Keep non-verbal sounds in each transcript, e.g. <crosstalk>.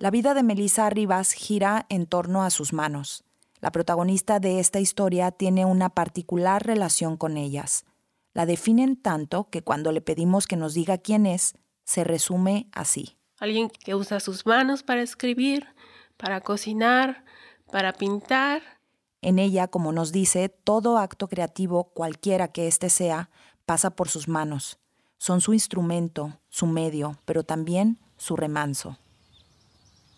La vida de Melissa Rivas gira en torno a sus manos. La protagonista de esta historia tiene una particular relación con ellas. La definen tanto que cuando le pedimos que nos diga quién es, se resume así. Alguien que usa sus manos para escribir, para cocinar, para pintar. En ella, como nos dice, todo acto creativo, cualquiera que éste sea, pasa por sus manos. Son su instrumento, su medio, pero también su remanso.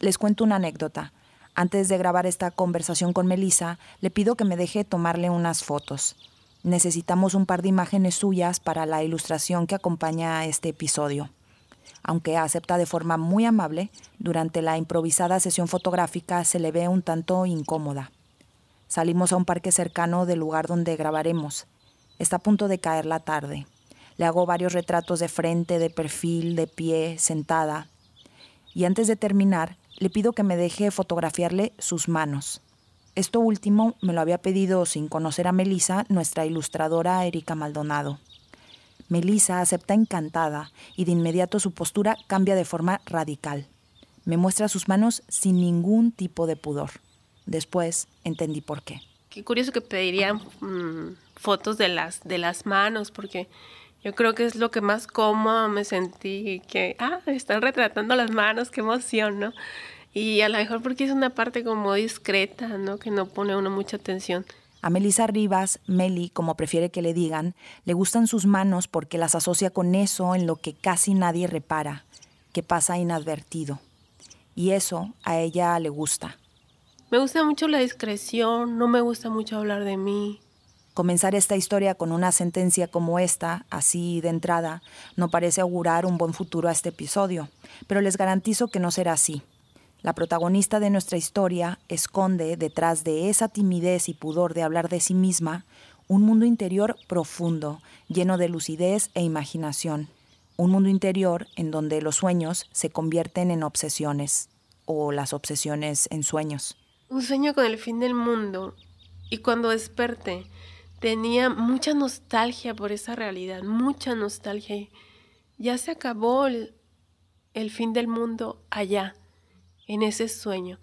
Les cuento una anécdota. Antes de grabar esta conversación con Melissa, le pido que me deje tomarle unas fotos. Necesitamos un par de imágenes suyas para la ilustración que acompaña a este episodio. Aunque acepta de forma muy amable, durante la improvisada sesión fotográfica se le ve un tanto incómoda. Salimos a un parque cercano del lugar donde grabaremos. Está a punto de caer la tarde. Le hago varios retratos de frente, de perfil, de pie, sentada. Y antes de terminar, le pido que me deje fotografiarle sus manos. Esto último me lo había pedido sin conocer a Melissa, nuestra ilustradora Erika Maldonado. Melissa acepta encantada y de inmediato su postura cambia de forma radical. Me muestra sus manos sin ningún tipo de pudor. Después entendí por qué. Qué curioso que pedirían mm, fotos de las, de las manos, porque yo creo que es lo que más cómodo me sentí, que, ah, están retratando las manos, qué emoción, ¿no? Y a lo mejor porque es una parte como discreta, ¿no? Que no pone uno mucha atención. A Melissa Rivas, Meli, como prefiere que le digan, le gustan sus manos porque las asocia con eso en lo que casi nadie repara, que pasa inadvertido. Y eso a ella le gusta. Me gusta mucho la discreción, no me gusta mucho hablar de mí. Comenzar esta historia con una sentencia como esta, así de entrada, no parece augurar un buen futuro a este episodio, pero les garantizo que no será así. La protagonista de nuestra historia esconde detrás de esa timidez y pudor de hablar de sí misma un mundo interior profundo, lleno de lucidez e imaginación. Un mundo interior en donde los sueños se convierten en obsesiones o las obsesiones en sueños. Un sueño con el fin del mundo y cuando desperté tenía mucha nostalgia por esa realidad, mucha nostalgia. Ya se acabó el, fin del mundo allá, en ese sueño.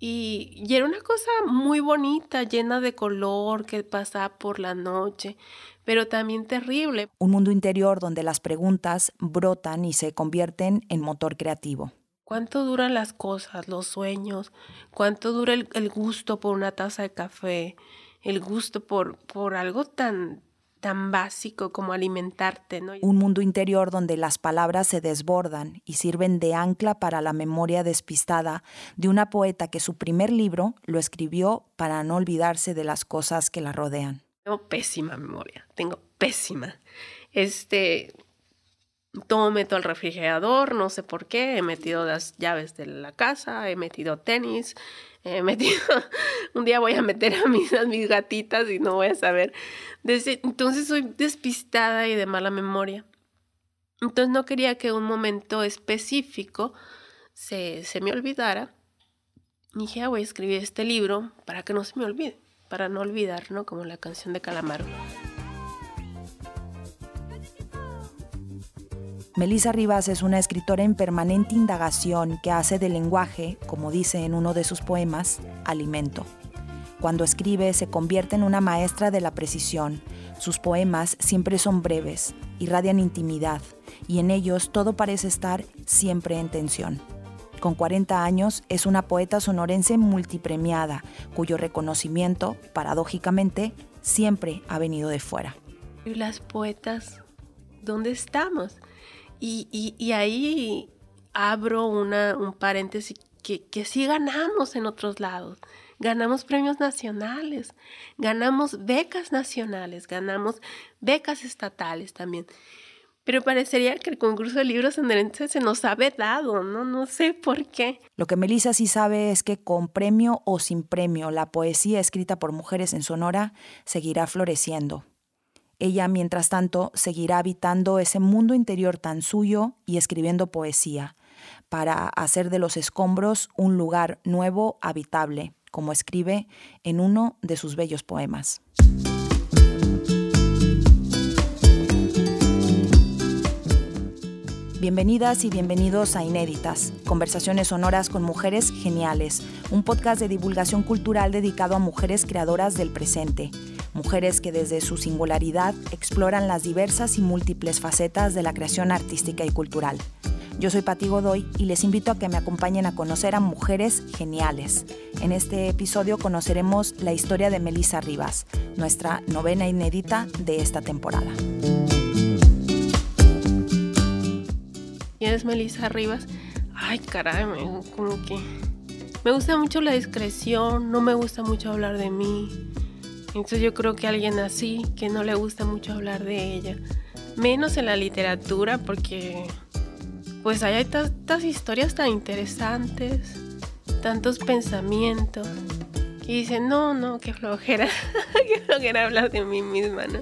Y, y, era una cosa muy bonita, llena de color, que pasaba por la noche, pero también terrible. Un mundo interior donde las preguntas brotan y se convierten en motor creativo. ¿Cuánto duran las cosas, los sueños? ¿Cuánto dura el, el gusto por una taza de café? El gusto por, por algo tan, tan básico como alimentarte. ¿no? Un mundo interior donde las palabras se desbordan y sirven de ancla para la memoria despistada de una poeta que su primer libro lo escribió para no olvidarse de las cosas que la rodean. Tengo pésima memoria, tengo pésima. Este, todo meto al refrigerador, no sé por qué, he metido las llaves de la casa, he metido tenis, he <laughs> metido, un día voy a meter a mis, mis gatitas y no voy a saber. Entonces soy despistada y de mala memoria. Entonces no quería que un momento específico se, se me olvidara. Y dije, ah, voy a escribir este libro para que no se me olvide, para no olvidar, ¿no? Como la canción de Calamaro. Melissa Rivas es una escritora en permanente indagación que hace del lenguaje, como dice en uno de sus poemas, alimento. Cuando escribe se convierte en una maestra de la precisión. Sus poemas siempre son breves, irradian intimidad, y en ellos todo parece estar siempre en tensión. Con 40 años es una poeta sonorense multipremiada, cuyo reconocimiento, paradójicamente, siempre ha venido de fuera. ¿Y las poetas? ¿Dónde estamos? Y, ahí abro una, un paréntesis que, que sí ganamos en otros lados. Ganamos premios nacionales, ganamos becas nacionales, ganamos becas estatales también. Pero parecería que el concurso de libros sonorenses se nos ha dado, ¿no? No sé por qué. Lo que Melissa sí sabe es que con premio o sin premio, la poesía escrita por mujeres en Sonora seguirá floreciendo. Ella, mientras tanto, seguirá habitando ese mundo interior tan suyo y escribiendo poesía, para hacer de los escombros un lugar nuevo, habitable, como escribe en uno de sus bellos poemas. Bienvenidas y bienvenidos a Inéditas, conversaciones sonoras con mujeres geniales, un podcast de divulgación cultural dedicado a mujeres creadoras del presente, mujeres que desde su singularidad exploran las diversas y múltiples facetas de la creación artística y cultural. Yo soy Pati Godoy y les invito a que me acompañen a conocer a mujeres geniales. En este episodio conoceremos la historia de Melissa Rivas, nuestra novena inédita de esta temporada. ¿Quién es Melissa Rivas? Ay, caray, como que me gusta mucho la discreción, no me gusta mucho hablar de mí. Entonces yo creo que alguien así, que no le gusta mucho hablar de ella, menos en la literatura, porque pues hay tantas historias tan interesantes, tantos pensamientos, que dicen, no, no, qué flojera, <laughs> qué flojera hablar de mí misma, ¿no?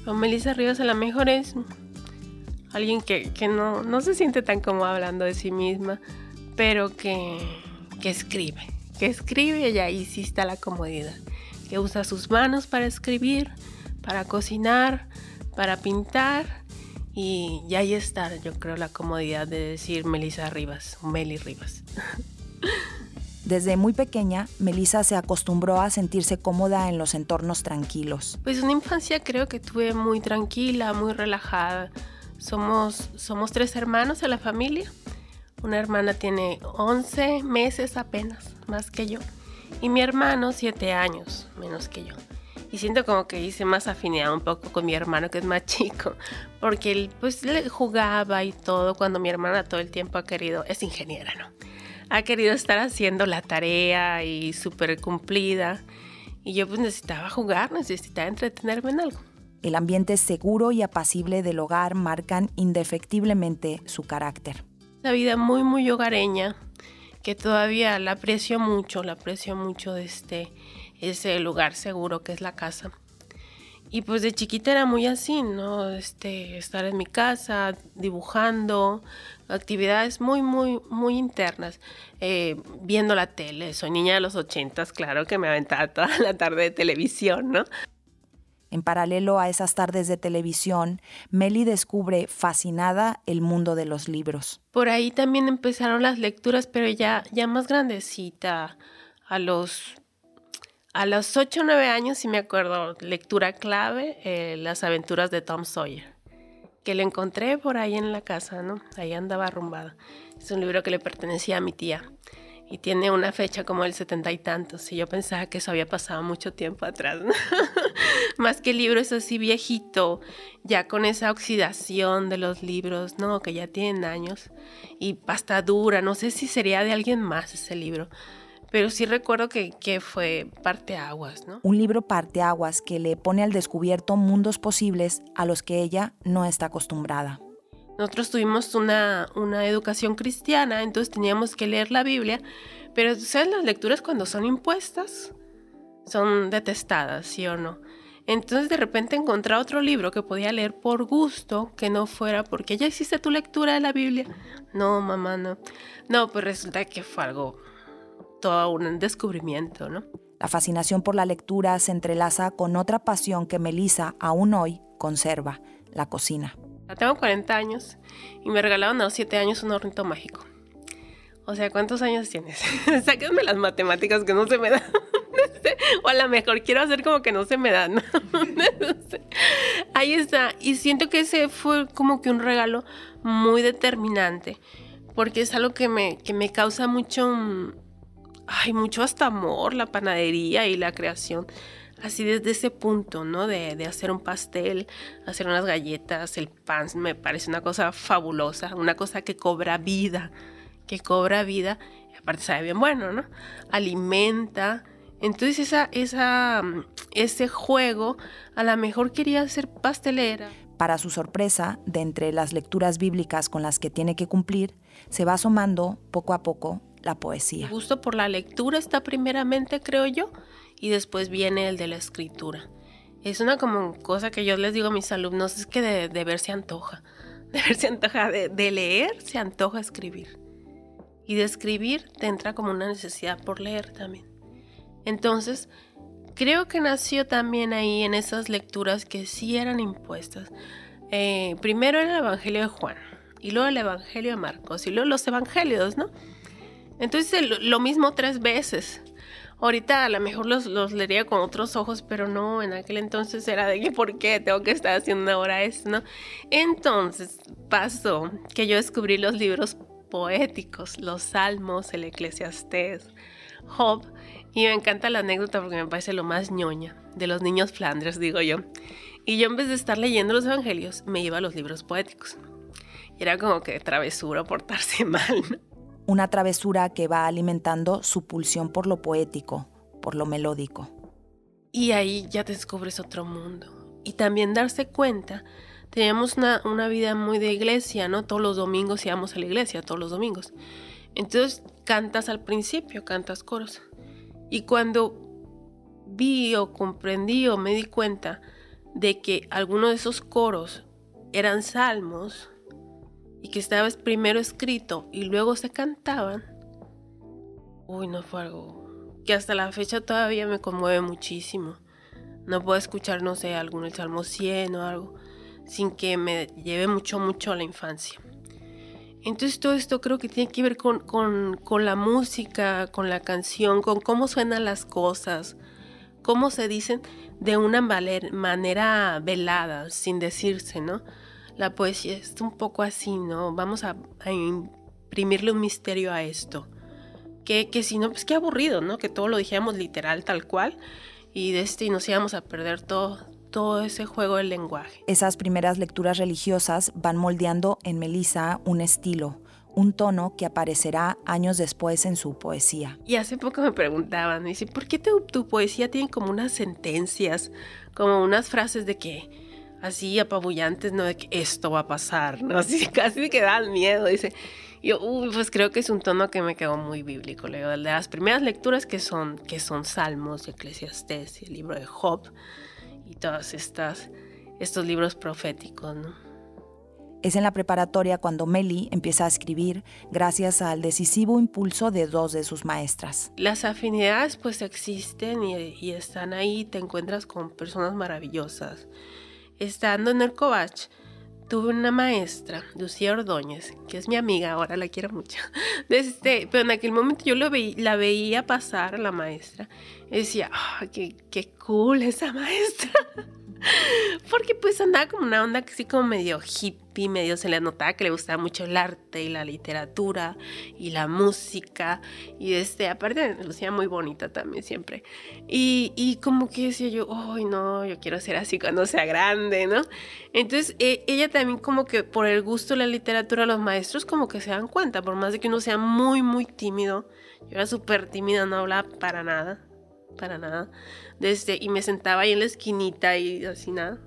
Pero Melissa Rivas a lo mejor es alguien que, no, no, se siente tan como hablando de sí misma, pero que, que escribe, que escribe y ahí sí está la comodidad, que usa sus manos para escribir, para cocinar, para pintar y, ya ahí está, yo creo, la comodidad de decir Melissa Rivas, Meli Rivas. Desde muy pequeña, Melissa se acostumbró a sentirse cómoda en los entornos tranquilos. Pues una infancia creo que tuve muy tranquila, muy relajada. Somos, somos tres hermanos en la familia. Una hermana tiene 11 meses apenas, más que yo. Y mi hermano 7 años, menos que yo. Y siento como que hice más afinidad un poco con mi hermano que es más <laughs> chico. Porque él pues le jugaba y todo cuando mi hermana todo el tiempo ha querido, es ingeniera, ¿no? Ha querido estar haciendo la tarea y súper cumplida. Y yo pues necesitaba jugar, necesitaba entretenerme en algo. El ambiente seguro y apacible del hogar marcan indefectiblemente su carácter. La vida muy, muy hogareña, que todavía la aprecio mucho, la aprecio mucho de este, ese lugar seguro que es la casa. Y pues de chiquita era muy así, ¿no? Este, estar en mi casa, dibujando, actividades muy, muy, muy internas, eh, viendo la tele. Soy niña de los ochentas, claro que me aventaba toda la tarde de televisión, ¿no? En paralelo a esas tardes de televisión, Meli descubre fascinada el mundo de los libros. Por ahí también empezaron las lecturas, pero ya, ya más grandecita, a los a los 8 o 9 años, si me acuerdo, lectura clave, eh, Las aventuras de Tom Sawyer, que le encontré por ahí en la casa, ¿no? Ahí andaba arrumbada. Es un libro que le pertenecía a mi tía y tiene una fecha como el setenta y tantos y yo pensaba que eso había pasado mucho tiempo atrás. <laughs> Más que el libro es así viejito, ya con esa oxidación de los libros, no, que ya tienen años y pasta dura, no sé si sería de alguien más ese libro. Pero sí recuerdo que, que fue parteaguas, ¿no? Un libro parteaguas que le pone al descubierto mundos posibles a los que ella no está acostumbrada. Nosotros tuvimos una, educación cristiana, entonces teníamos que leer la Biblia, pero ¿sabes las lecturas cuando son impuestas? Son detestadas, ¿sí o no? Entonces de repente encontré otro libro que podía leer por gusto, que no fuera porque ya hiciste tu lectura de la Biblia. No, mamá, no. No, pues resulta que fue algo, todo un descubrimiento, ¿no? La fascinación por la lectura se entrelaza con otra pasión que Melissa aún hoy conserva, la cocina. Tengo 40 años y me regalaron a los 7 años un hornito mágico. O sea, ¿cuántos años tienes? <laughs> Sáquenme las matemáticas que no se me dan. <laughs> o a lo mejor quiero hacer como que no se me dan. <laughs> Ahí está. Y siento que ese fue como que un regalo muy determinante. Porque es algo que me, que me causa mucho. Ay, mucho hasta amor, la panadería y la creación así desde ese punto, ¿no? De, hacer un pastel, hacer unas galletas, el pan, me parece una cosa fabulosa, una cosa que cobra vida, que cobra vida, y aparte sabe bien bueno, ¿no? Alimenta. Entonces esa, esa, ese juego a lo mejor quería ser pastelera. Para su sorpresa, de entre las lecturas bíblicas con las que tiene que cumplir, se va asomando poco a poco la poesía. El gusto por la lectura está primeramente, creo yo, y después viene el de la escritura. Es una como cosa que yo les digo a mis alumnos, es que de, ver se antoja. <laughs> De ver se antoja, de, de leer se antoja escribir. Y de escribir te entra como una necesidad por leer también. Entonces, creo que nació también ahí en esas lecturas que sí eran impuestas. Eh, primero el Evangelio de Juan. y luego el Evangelio de Marcos, y luego los Evangelios, ¿no? Entonces lo mismo tres veces. Ahorita a lo mejor los, los leería con otros ojos, pero no, en aquel entonces era de que <laughs> por qué tengo que estar haciendo ahora esto, ¿no? Entonces pasó que yo descubrí los libros poéticos, los salmos, el eclesiastés, Job, y me encanta la anécdota porque me parece lo más ñoña de los niños Flanders, digo yo. Y yo en vez de estar leyendo los evangelios, me iba a los libros poéticos. Y era como que travesura portarse <laughs> mal. Una travesura que va alimentando su pulsión por lo poético, por lo melódico. Y ahí ya descubres otro mundo. Y también darse cuenta, teníamos una, una vida muy de iglesia, ¿no? Todos los domingos íbamos a la iglesia, todos los domingos. Entonces cantas al principio, cantas coros. Y cuando vi o comprendí o me di cuenta de que algunos de esos coros eran salmos, y que estaba primero escrito y luego se cantaban, uy, no fue algo que hasta la fecha todavía me conmueve muchísimo. No puedo escuchar, no sé, algún el Salmo 100 o algo, sin que me lleve mucho, mucho a la infancia. Entonces todo esto creo que tiene que ver con, con, con la música, con la canción, con cómo suenan las cosas, cómo se dicen de una manera velada, sin decirse, ¿no? La poesía es un poco así, ¿no? Vamos a, imprimirle un misterio a esto. Que, que, si no, pues qué aburrido, ¿no? Que todo lo dijéramos literal, tal cual, y de este y nos íbamos a perder todo, todo ese juego del lenguaje. Esas primeras lecturas religiosas van moldeando en Melissa un estilo, un tono que aparecerá años después en su poesía. Y hace poco me preguntaban, dice, ¿por qué tu, tu poesía tiene como unas sentencias, como unas frases de que así apabullantes, ¿no? De que esto va a pasar, ¿no? <laughs> Así casi que dan miedo, dice. Yo, uy, pues creo que es un tono que me quedó muy bíblico, le de las primeras lecturas que son, que son Salmos, Eclesiastés, el libro de Job y todos estas, estos libros proféticos, ¿no? Es en la preparatoria cuando Meli empieza a escribir gracias al decisivo impulso de dos de sus maestras. Las afinidades pues existen y, y están ahí, te encuentras con personas maravillosas estando en el Covach, tuve una maestra, Lucía Ordóñez, que es mi amiga, ahora la quiero mucho. <laughs> Este, pero en aquel momento yo lo la veía pasar la maestra y decía, qué, qué cool esa <laughs> maestra. Porque pues andaba como una onda así como medio hippie, medio se le notaba que le gustaba mucho el arte y la literatura y la música. Y este, aparte lucía muy bonita también siempre. Y, y como que decía yo, ay no, yo quiero ser así cuando sea grande, ¿no? Entonces e, ella también como que por el gusto de la literatura, los maestros como que se dan cuenta, por más de que uno sea muy, muy tímido. Yo era súper tímida, no hablaba para nada para nada. Desde, y me sentaba ahí en la esquinita y así nada.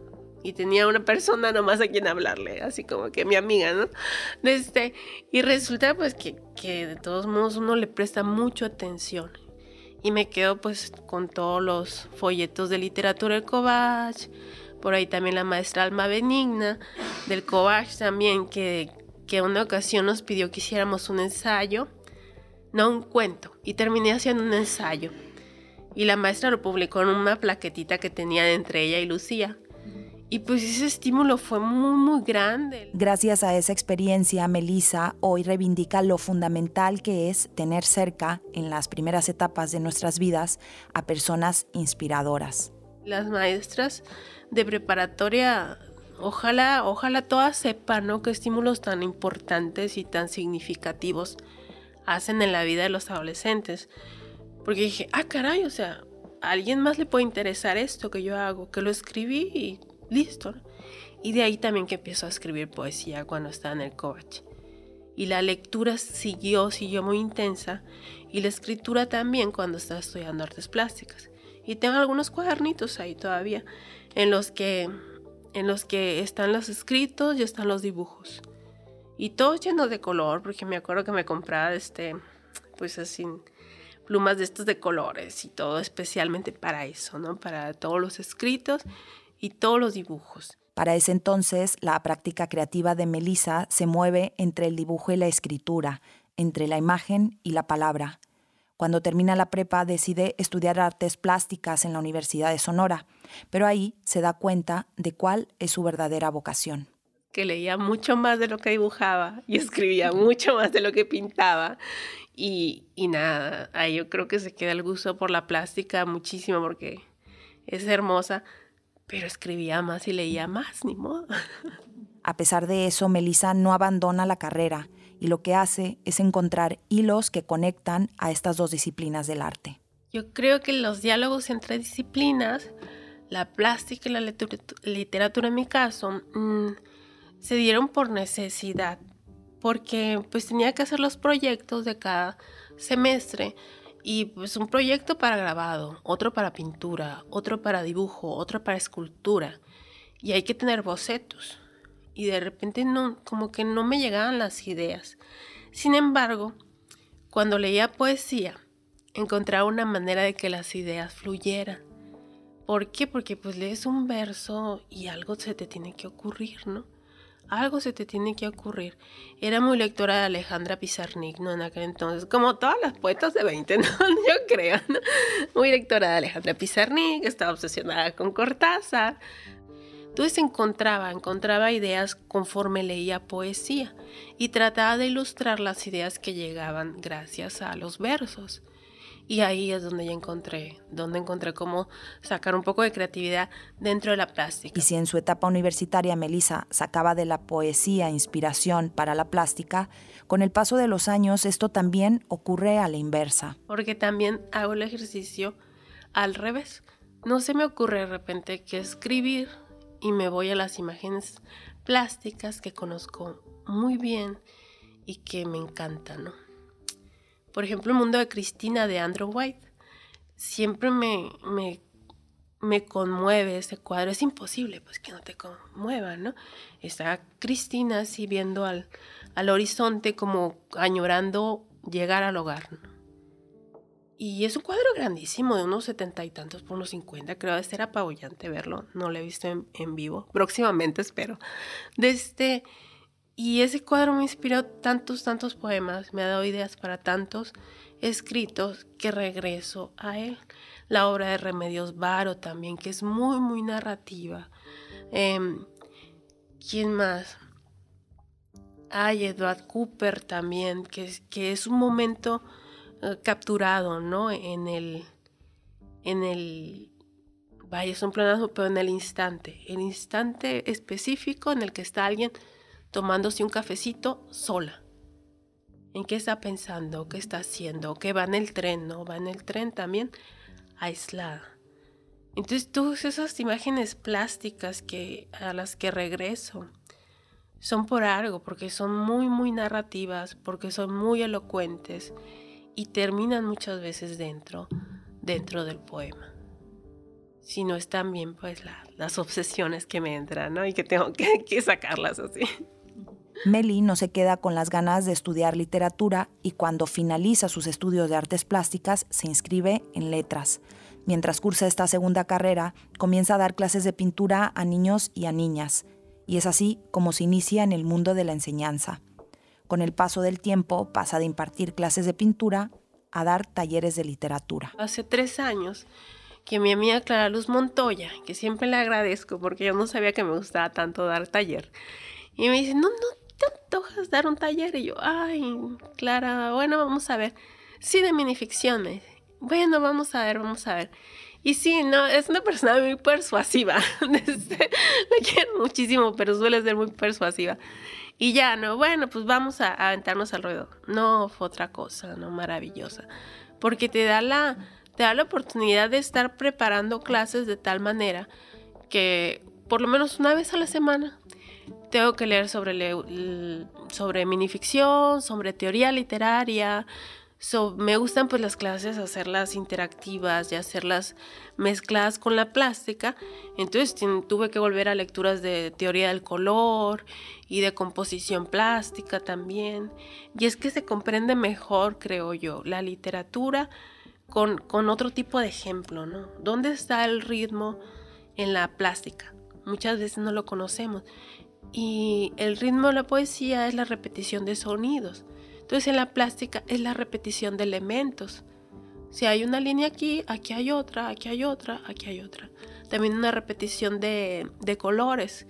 Y tenía una persona nomás a quien hablarle, así como que mi amiga, ¿no? Desde, y resulta pues que, que de todos modos uno le presta mucha atención. Y me quedo pues con todos los folletos de literatura del Covach, por ahí también la maestra Alma Benigna del Covach también, que, que una ocasión nos pidió que hiciéramos un ensayo, no un cuento, y terminé haciendo un ensayo y la maestra lo publicó en una plaquetita que tenía entre ella y Lucía. Y pues ese estímulo fue muy, muy grande. Gracias a esa experiencia, Melissa hoy reivindica lo fundamental que es tener cerca, en las primeras etapas de nuestras vidas, a personas inspiradoras. Las maestras de preparatoria, ojalá, ojalá todas sepan ¿no? qué estímulos tan importantes y tan significativos hacen en la vida de los adolescentes. Porque dije, ah, caray, o sea, a alguien más le puede interesar esto que yo hago, que lo escribí y listo. Y de ahí también que empiezo a escribir poesía cuando estaba en el coach. Y la lectura siguió, siguió muy intensa. Y la escritura también cuando estaba estudiando artes plásticas. Y tengo algunos cuadernitos ahí todavía en los que, en los que están los escritos y están los dibujos. Y todo lleno de color, porque me acuerdo que me compraba este, pues así, plumas de estos de colores y todo especialmente para eso, ¿no? Para todos los escritos y todos los dibujos. Para ese entonces, la práctica creativa de Melissa se mueve entre el dibujo y la escritura, entre la imagen y la palabra. Cuando termina la prepa decide estudiar artes plásticas en la Universidad de Sonora, pero ahí se da cuenta de cuál es su verdadera vocación. que leía mucho más de lo que dibujaba y <laughs> escribía mucho más de lo que pintaba. Y, y nada, ahí yo creo que se queda el gusto por la plástica muchísimo porque es hermosa, pero escribía más y leía más, ni modo. <laughs> A pesar de eso, Melissa no abandona la carrera y lo que hace es encontrar hilos que conectan a estas dos disciplinas del arte. Yo creo que los diálogos entre disciplinas, la plástica y la literatura en mi caso, mm, se dieron por necesidad, porque pues tenía que hacer los proyectos de cada semestre y pues un proyecto para grabado, otro para pintura, otro para dibujo, otro para escultura y hay que tener bocetos y de repente no como que no me llegaban las ideas. Sin embargo, cuando leía poesía, encontraba una manera de que las ideas fluyeran. ¿Por qué? Porque pues lees un verso y algo se te tiene que ocurrir, ¿no? Algo se te tiene que ocurrir. Era muy lectora de Alejandra Pizarnik, ¿no? En aquel entonces, como todas las poetas de 20, <laughs> ¿no? Yo creo, ¿no? Muy lectora de Alejandra Pizarnik, estaba obsesionada con Cortázar. Entonces encontraba, encontraba ideas conforme leía poesía y trataba de ilustrar las ideas que llegaban gracias a los versos. Y ahí es donde ya encontré, donde encontré cómo sacar un poco de creatividad dentro de la plástica. Y si en su etapa universitaria Melissa sacaba de la poesía inspiración para la plástica, con el paso de los años esto también ocurre a la inversa. Porque también hago el ejercicio al revés. No se me ocurre de repente que escribir y me voy a las imágenes plásticas que conozco muy bien y que me encantan, ¿no? Por ejemplo, el mundo de Cristina de Andrew White. Siempre me, me, conmueve ese cuadro. Es imposible pues que no te conmueva, ¿no? Está Cristina así viendo al, al horizonte como añorando llegar al hogar, Y es un cuadro grandísimo, de unos setenta y tantos por unos cincuenta. Creo que ser apabullante verlo. No lo he visto en, en vivo. Próximamente espero. De este y ese cuadro me inspiró tantos, tantos poemas, me ha dado ideas para tantos escritos que regreso a él. La obra de Remedios Varo también, que es muy, muy narrativa. Em, ¿Quién más? Hay Edward Cooper también, que es, que es un momento eh, capturado, ¿no? En el, en el, vaya, es un planazo, pero en el instante, el instante específico en el que está alguien tomándose un cafecito sola. ¿En qué está pensando? ¿Qué está haciendo? ¿Qué va en el tren? ¿No? Va en el tren también aislada. Entonces todas esas imágenes plásticas que, a las que regreso son por algo, porque son muy, muy narrativas, porque son muy elocuentes y terminan muchas veces dentro, dentro del poema. Si no están bien, pues las obsesiones que me entran, ¿no? Y que tengo que, que sacarlas así. Meli no se queda con las ganas de estudiar literatura y cuando finaliza sus estudios de artes plásticas se inscribe en letras. Mientras cursa esta segunda carrera, comienza a dar clases de pintura a niños y a niñas, y es así como se inicia en el mundo de la enseñanza. Con el paso del tiempo pasa de impartir clases de pintura a dar talleres de literatura. Hace tres años que mi amiga Clara Luz Montoya, que siempre le agradezco porque yo no sabía que me gustaba tanto dar taller, y me dice, no, no ¿te antojas dar un taller? Y yo, ay, Clara, bueno, vamos a ver. Sí, de minificción, Bueno, vamos a ver, vamos a ver. Y sí, no, es una persona muy persuasiva. <laughs> La quiero muchísimo, pero suele ser muy persuasiva. Y ya, no, bueno, pues vamos a, aventarnos al ruedo. No, fue otra cosa, no, maravillosa. Porque te da la, te da la oportunidad de estar preparando clases de tal manera que por lo menos una vez a la semana tengo que leer sobre, sobre minificción, sobre teoría literaria. me gustan pues las clases hacerlas interactivas y hacerlas mezcladas con la plástica. Entonces tuve que volver a lecturas de teoría del color y de composición plástica también. Y es que se comprende mejor, creo yo, la literatura con, con otro tipo de ejemplo, ¿no? ¿Dónde está el ritmo en la plástica? Muchas veces no lo conocemos. Y el ritmo de la poesía es la repetición de sonidos. Entonces en la plástica es la repetición de elementos. Si hay una línea aquí, aquí hay otra, aquí hay otra, aquí hay otra. También una repetición de, colores.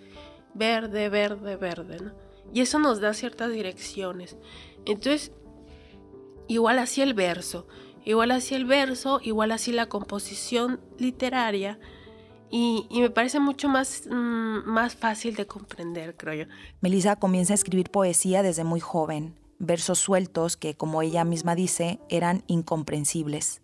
verde, verde, verde, ¿no? Y eso nos da ciertas direcciones. Entonces, igual así el verso, igual así el verso, igual así la composición literaria. Y, me parece mucho más, mm, más fácil de comprender, creo yo. Melissa comienza a escribir poesía desde muy joven, versos sueltos que, como ella misma dice, eran incomprensibles.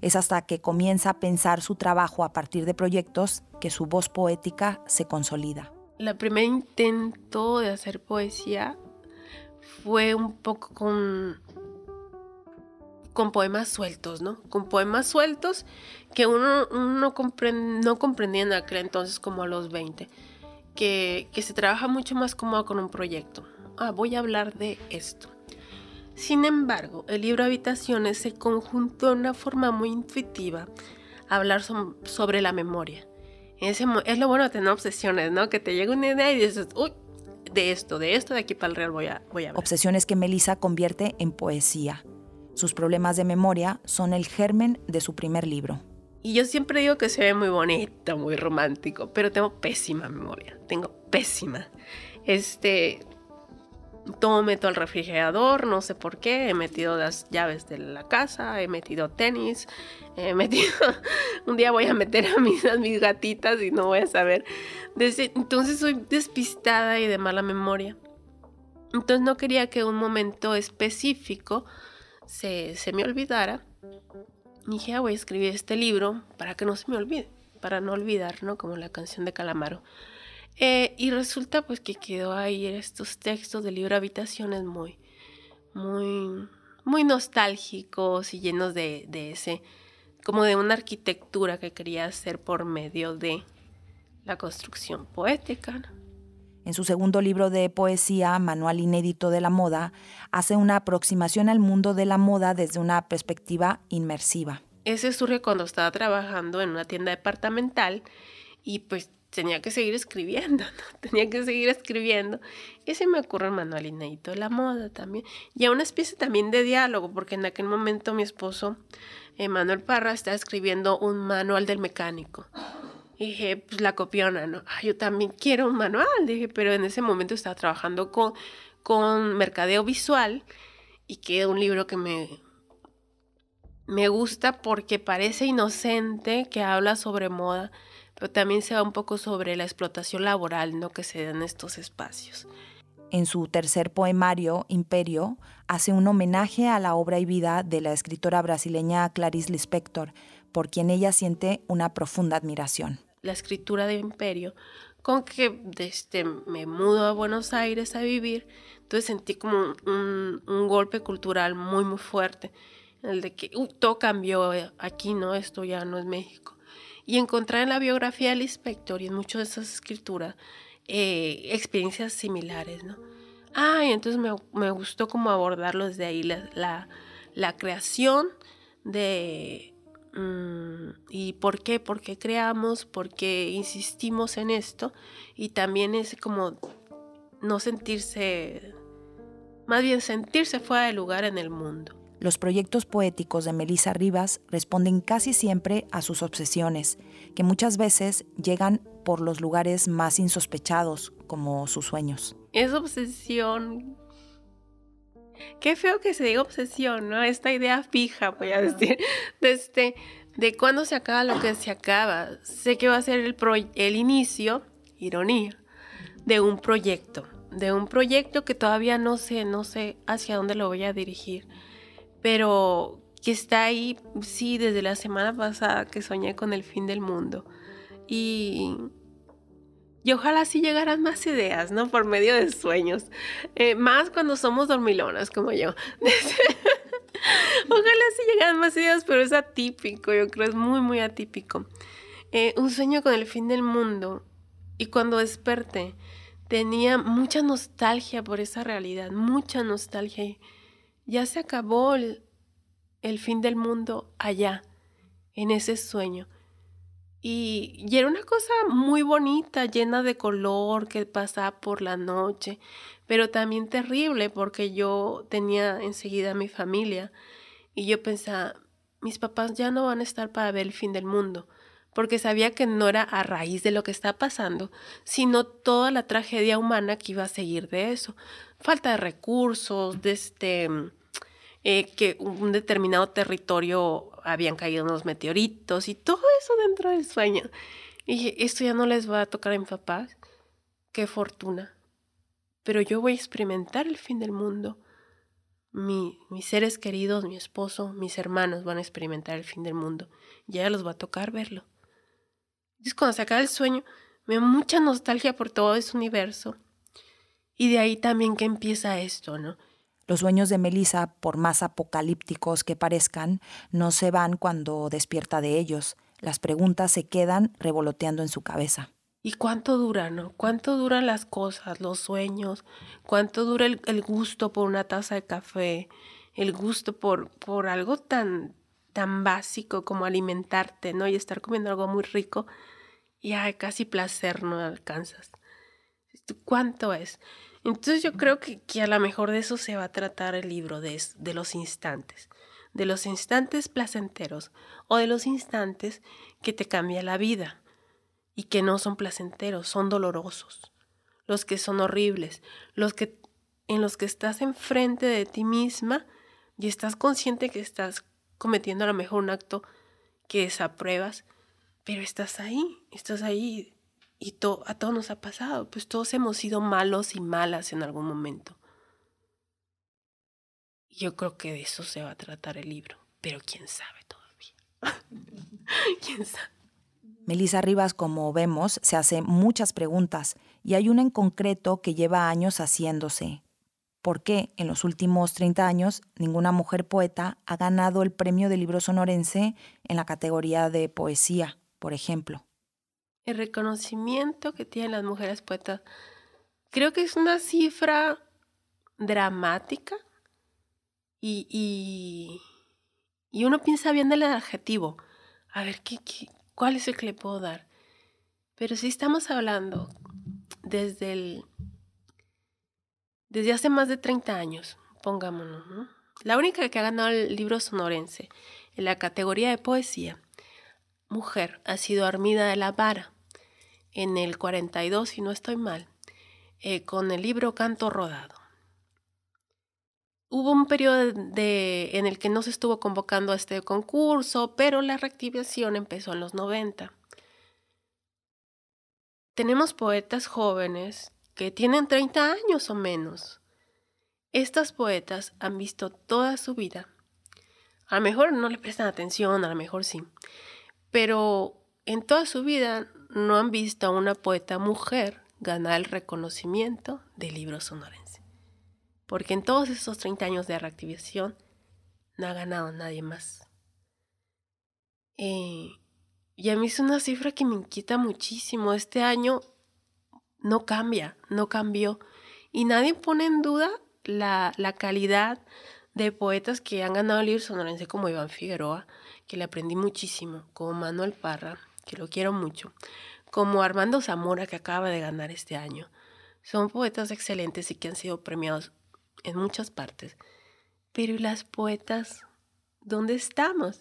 Es hasta que comienza a pensar su trabajo a partir de proyectos que su voz poética se consolida. La primer intento de hacer poesía fue un poco con con poemas sueltos, ¿no? Con poemas sueltos que uno, no comprendía en aquel entonces como a los 20, que, que se trabaja mucho más cómodo con un proyecto. Ah, voy a hablar de esto. Sin embargo, el libro Habitaciones se conjuntó de una forma muy intuitiva a hablar sobre la memoria. Ese, es lo bueno de tener obsesiones, ¿no? Que te llega una idea y dices, uy, de esto, de esto, de aquí para el real voy a, voy a. Obsesiones que Melissa convierte en poesía. Sus problemas de memoria son el germen de su primer libro. Y yo siempre digo que se ve muy bonito, muy romántico, pero tengo pésima memoria, tengo pésima. Este, todo meto al refrigerador, no sé por qué, he metido las llaves de la casa, he metido tenis, he <laughs> metido, un día voy a meter a mis, a mis gatitas y no voy a saber. entonces soy despistada y de mala memoria. Entonces no quería que un momento específico se, me olvidara, dije, ah, voy a escribir este libro para que no se me olvide, para no olvidar, ¿no? Como la canción de Calamaro. Eh, y resulta pues que quedó ahí estos textos del libro Habitaciones muy, muy, muy nostálgicos y llenos de, de ese, como de una arquitectura que quería hacer por medio de la construcción poética. En su segundo libro de poesía, Manual Inédito de la Moda, hace una aproximación al mundo de la moda desde una perspectiva inmersiva. Ese surge cuando estaba trabajando en una tienda departamental y pues tenía que seguir escribiendo, ¿no? <laughs> Tenía que seguir escribiendo. Y se me ocurre el manual inédito de la moda también. Y a una especie también de diálogo, porque en aquel momento mi esposo, Manuel Parra, estaba escribiendo un manual del mecánico. Y dije, pues la copiona, ¿no? Ah, yo también quiero un manual, dije, pero en ese momento estaba trabajando con, con mercadeo visual y quedó un libro que me, me gusta porque parece inocente, que habla sobre moda, pero también se va un poco sobre la explotación laboral, ¿no? Que se da en estos espacios. En su tercer poemario, Imperio, hace un homenaje a la obra y vida de la escritora brasileña Clarice Lispector, por quien ella siente una profunda admiración. La escritura de Imperio, con que desde este, me mudo a Buenos Aires a vivir, entonces sentí como un, golpe cultural muy, muy fuerte, el de que todo cambió aquí, ¿no? Esto ya no es México. Y encontrar en la biografía del inspector y en muchas de esas escrituras eh, experiencias similares, ¿no? Ah, entonces me, me, gustó como abordarlo desde ahí, la, la creación de ¿Y por qué? ¿Por qué creamos? ¿Por qué insistimos en esto? Y también es como no sentirse, más bien sentirse fuera de lugar en el mundo. Los proyectos poéticos de Melissa Rivas responden casi siempre a sus obsesiones, que muchas veces llegan por los lugares más insospechados, como sus sueños. Es obsesión Qué feo que se diga obsesión, ¿no? Esta idea fija, voy a decir, <laughs> de, este, de cuándo se acaba lo que se acaba. Sé que va a ser el, el inicio, ironía, de un proyecto, de un proyecto que todavía no sé, no sé hacia dónde lo voy a dirigir, pero que está ahí, sí, desde la semana pasada que soñé con el fin del mundo. Y y ojalá sí llegaran más ideas, ¿no? Por medio de sueños. Eh, más cuando somos dormilonas como yo. <laughs> ojalá sí llegaran más ideas, pero es atípico, yo creo, es muy, muy atípico. Eh, un sueño con el fin del mundo. Y cuando desperté, tenía mucha nostalgia por esa realidad, mucha nostalgia. Ya se acabó el fin del mundo allá, en ese sueño. Y, era una cosa muy bonita, llena de color, que pasaba por la noche, pero también terrible porque yo tenía enseguida mi familia y yo pensaba, mis papás ya no van a estar para ver el fin del mundo, porque sabía que no era a raíz de lo que está pasando, sino toda la tragedia humana que iba a seguir de eso. Falta de recursos, de este, eh, que un determinado territorio habían caído unos meteoritos y todo eso dentro del sueño. Y esto ya no les va a tocar a mis papás. Qué fortuna. Pero yo voy a experimentar el fin del mundo. Mi, mis seres queridos, mi esposo, mis hermanos van a experimentar el fin del mundo. Ya los va a tocar verlo. Entonces cuando se acaba el sueño, me da mucha nostalgia por todo ese universo. Y de ahí también que empieza esto, ¿no? Los sueños de Melissa, por más apocalípticos que parezcan, no se van cuando despierta de ellos. Las preguntas se quedan revoloteando en su cabeza. ¿Y cuánto dura, no? ¿Cuánto duran las cosas, los sueños? ¿Cuánto dura el, gusto por una taza de café? El gusto por, por algo tan, tan básico como alimentarte, ¿no? Y estar comiendo algo muy rico y ay, casi placer no alcanzas. ¿Cuánto es? Entonces yo creo que, que, a lo mejor de eso se va a tratar el libro, de, de los instantes, de los instantes placenteros o de los instantes que te cambia la vida y que no son placenteros, son dolorosos, los que son horribles, los que en los que estás enfrente de ti misma y estás consciente que estás cometiendo a lo mejor un acto que desapruebas, pero estás ahí, estás ahí y a todos nos ha pasado, pues todos hemos sido malos y malas en algún momento. Yo creo que de eso se va a tratar el libro, pero quién sabe todavía. <laughs> ¿Quién sabe? Melissa Rivas, como vemos, se hace muchas preguntas y hay una en concreto que lleva años haciéndose. ¿Por qué en los últimos 30 años ninguna mujer poeta ha ganado el premio del libro sonorense en la categoría de poesía, por ejemplo? El reconocimiento que tienen las mujeres poetas, creo que es una cifra dramática y, y, y uno piensa bien del adjetivo. A ver, ¿qué, qué, cuál es el que le puedo dar? Pero si estamos hablando desde el... Desde hace más de 30 años, pongámonos, ¿no? La única que ha ganado el libro sonorense en la categoría de poesía, mujer, ha sido Armida de la Vara en el 42, si no estoy mal, eh, con el libro Canto Rodado. Hubo un periodo de, en el que no se estuvo convocando a este concurso, pero la reactivación empezó en los 90. Tenemos poetas jóvenes que tienen 30 años o menos. Estas poetas han visto toda su vida. A lo mejor no le prestan atención, a lo mejor sí, pero en toda su vida no han visto a una poeta mujer ganar el reconocimiento del libro sonorense. Porque en todos esos 30 años de reactivación no ha ganado nadie más. Eh, y a mí es una cifra que me inquieta muchísimo. Este año no cambia, no cambió. Y nadie pone en duda la, la calidad de poetas que han ganado el libro sonorense como Iván Figueroa, que le aprendí muchísimo, como Manuel Parra, que lo quiero mucho, como Armando Zamora, que acaba de ganar este año. Son poetas excelentes y que han sido premiados en muchas partes. Pero ¿y las poetas? ¿Dónde estamos?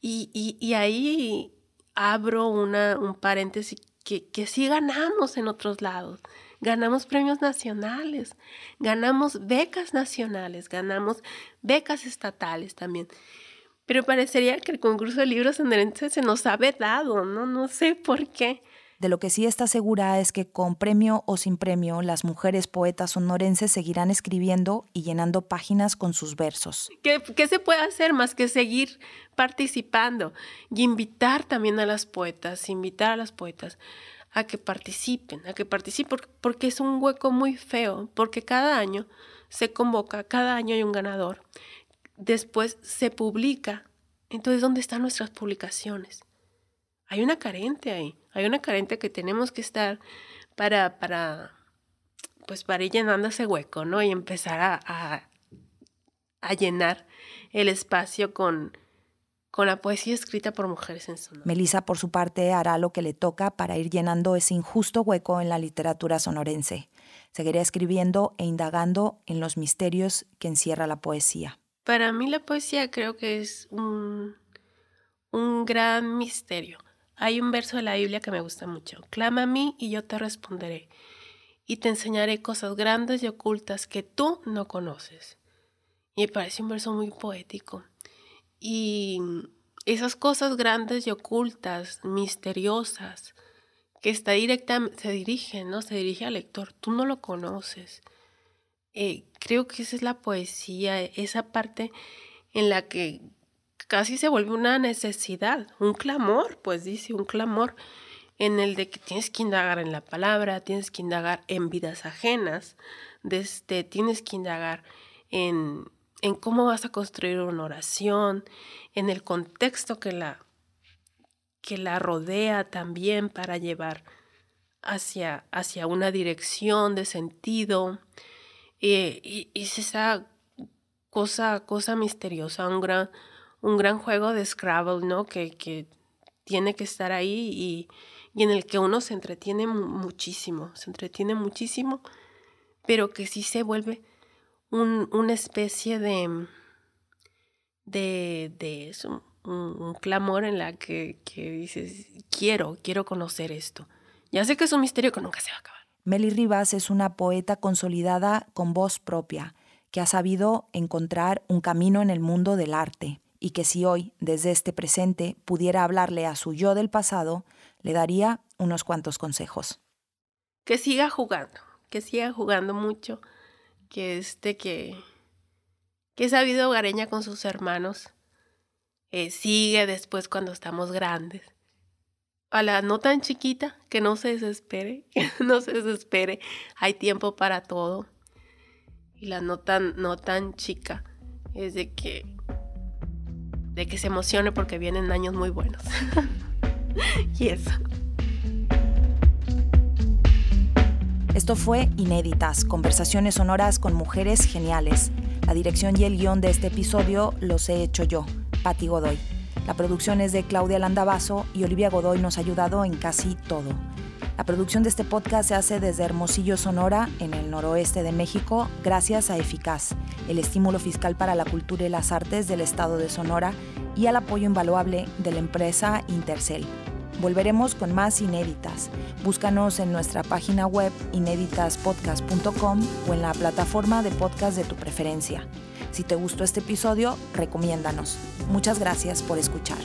Y, y, ahí abro una, un paréntesis que, que sí ganamos en otros lados. Ganamos premios nacionales, ganamos becas nacionales, ganamos becas estatales también. Pero parecería que el concurso de libros sonorenses se nos ha vedado, ¿no? No sé por qué. De lo que sí está segura es que con premio o sin premio, las mujeres poetas sonorenses seguirán escribiendo y llenando páginas con sus versos. ¿Qué, ¿Qué, se puede hacer más que seguir participando y invitar también a las poetas, invitar a las poetas a que participen, a que participen, porque es un hueco muy feo, porque cada año se convoca, cada año hay un ganador después se publica. Entonces, ¿dónde están nuestras publicaciones? Hay una carente ahí, hay una carente que tenemos que estar para, para, pues para ir llenando ese hueco, ¿no? Y empezar a, a, llenar el espacio con, con la poesía escrita por mujeres en Sonora. Melissa, por su parte, hará lo que le toca para ir llenando ese injusto hueco en la literatura sonorense. Seguirá escribiendo e indagando en los misterios que encierra la poesía. Para mí la poesía creo que es un, un gran misterio. Hay un verso de la Biblia que me gusta mucho. Clama a mí y yo te responderé. Y te enseñaré cosas grandes y ocultas que tú no conoces. Y me parece un verso muy poético. Y esas cosas grandes y ocultas, misteriosas, que está directamente, se dirige, ¿no? Se dirige al lector. Tú no lo conoces. Eh, creo que esa es la poesía, esa parte en la que casi se vuelve una necesidad, un clamor, pues dice, un clamor en el de que tienes que indagar en la palabra, tienes que indagar en vidas ajenas, desde, tienes que indagar en, en cómo vas a construir una oración, en el contexto que la, que la rodea también para llevar hacia, hacia una dirección de sentido. Eh, y, es esa cosa, cosa misteriosa, un gran, un gran juego de Scrabble, ¿no? Que, que tiene que estar ahí y, y, en el que uno se entretiene muchísimo, se entretiene muchísimo, pero que sí se vuelve un, una especie de, de, de eso, un, clamor en la que, que dices, quiero, quiero conocer esto. Ya sé que es un misterio que nunca se va a acabar. Meli Rivas es una poeta consolidada con voz propia, que ha sabido encontrar un camino en el mundo del arte y que si hoy, desde este presente, pudiera hablarle a su yo del pasado, le daría unos cuantos consejos. Que siga jugando, que siga jugando mucho, que este que que ha habido hogareña con sus hermanos, eh, sigue después cuando estamos grandes. A la no tan chiquita, que no se desespere, <laughs> no se desespere, hay tiempo para todo. Y la no tan, no tan chica es de que de que se emocione porque vienen años muy buenos. <laughs> y eso. Esto fue Inéditas, conversaciones sonoras con mujeres geniales. La dirección y el guion de este episodio los he hecho yo, Patti Godoy. La producción es de Claudia Landavaso y Olivia Godoy nos ha ayudado en casi todo. La producción de este podcast se hace desde Hermosillo, Sonora, en el noroeste de México, gracias a Eficaz, el estímulo fiscal para la cultura y las artes del estado de Sonora y al apoyo invaluable de la empresa Intercel. Volveremos con más inéditas. Búscanos en nuestra página web inéditaspodcast.com o en la plataforma de podcast de tu preferencia. Si te gustó este episodio, recomiéndanos. Muchas gracias por escuchar.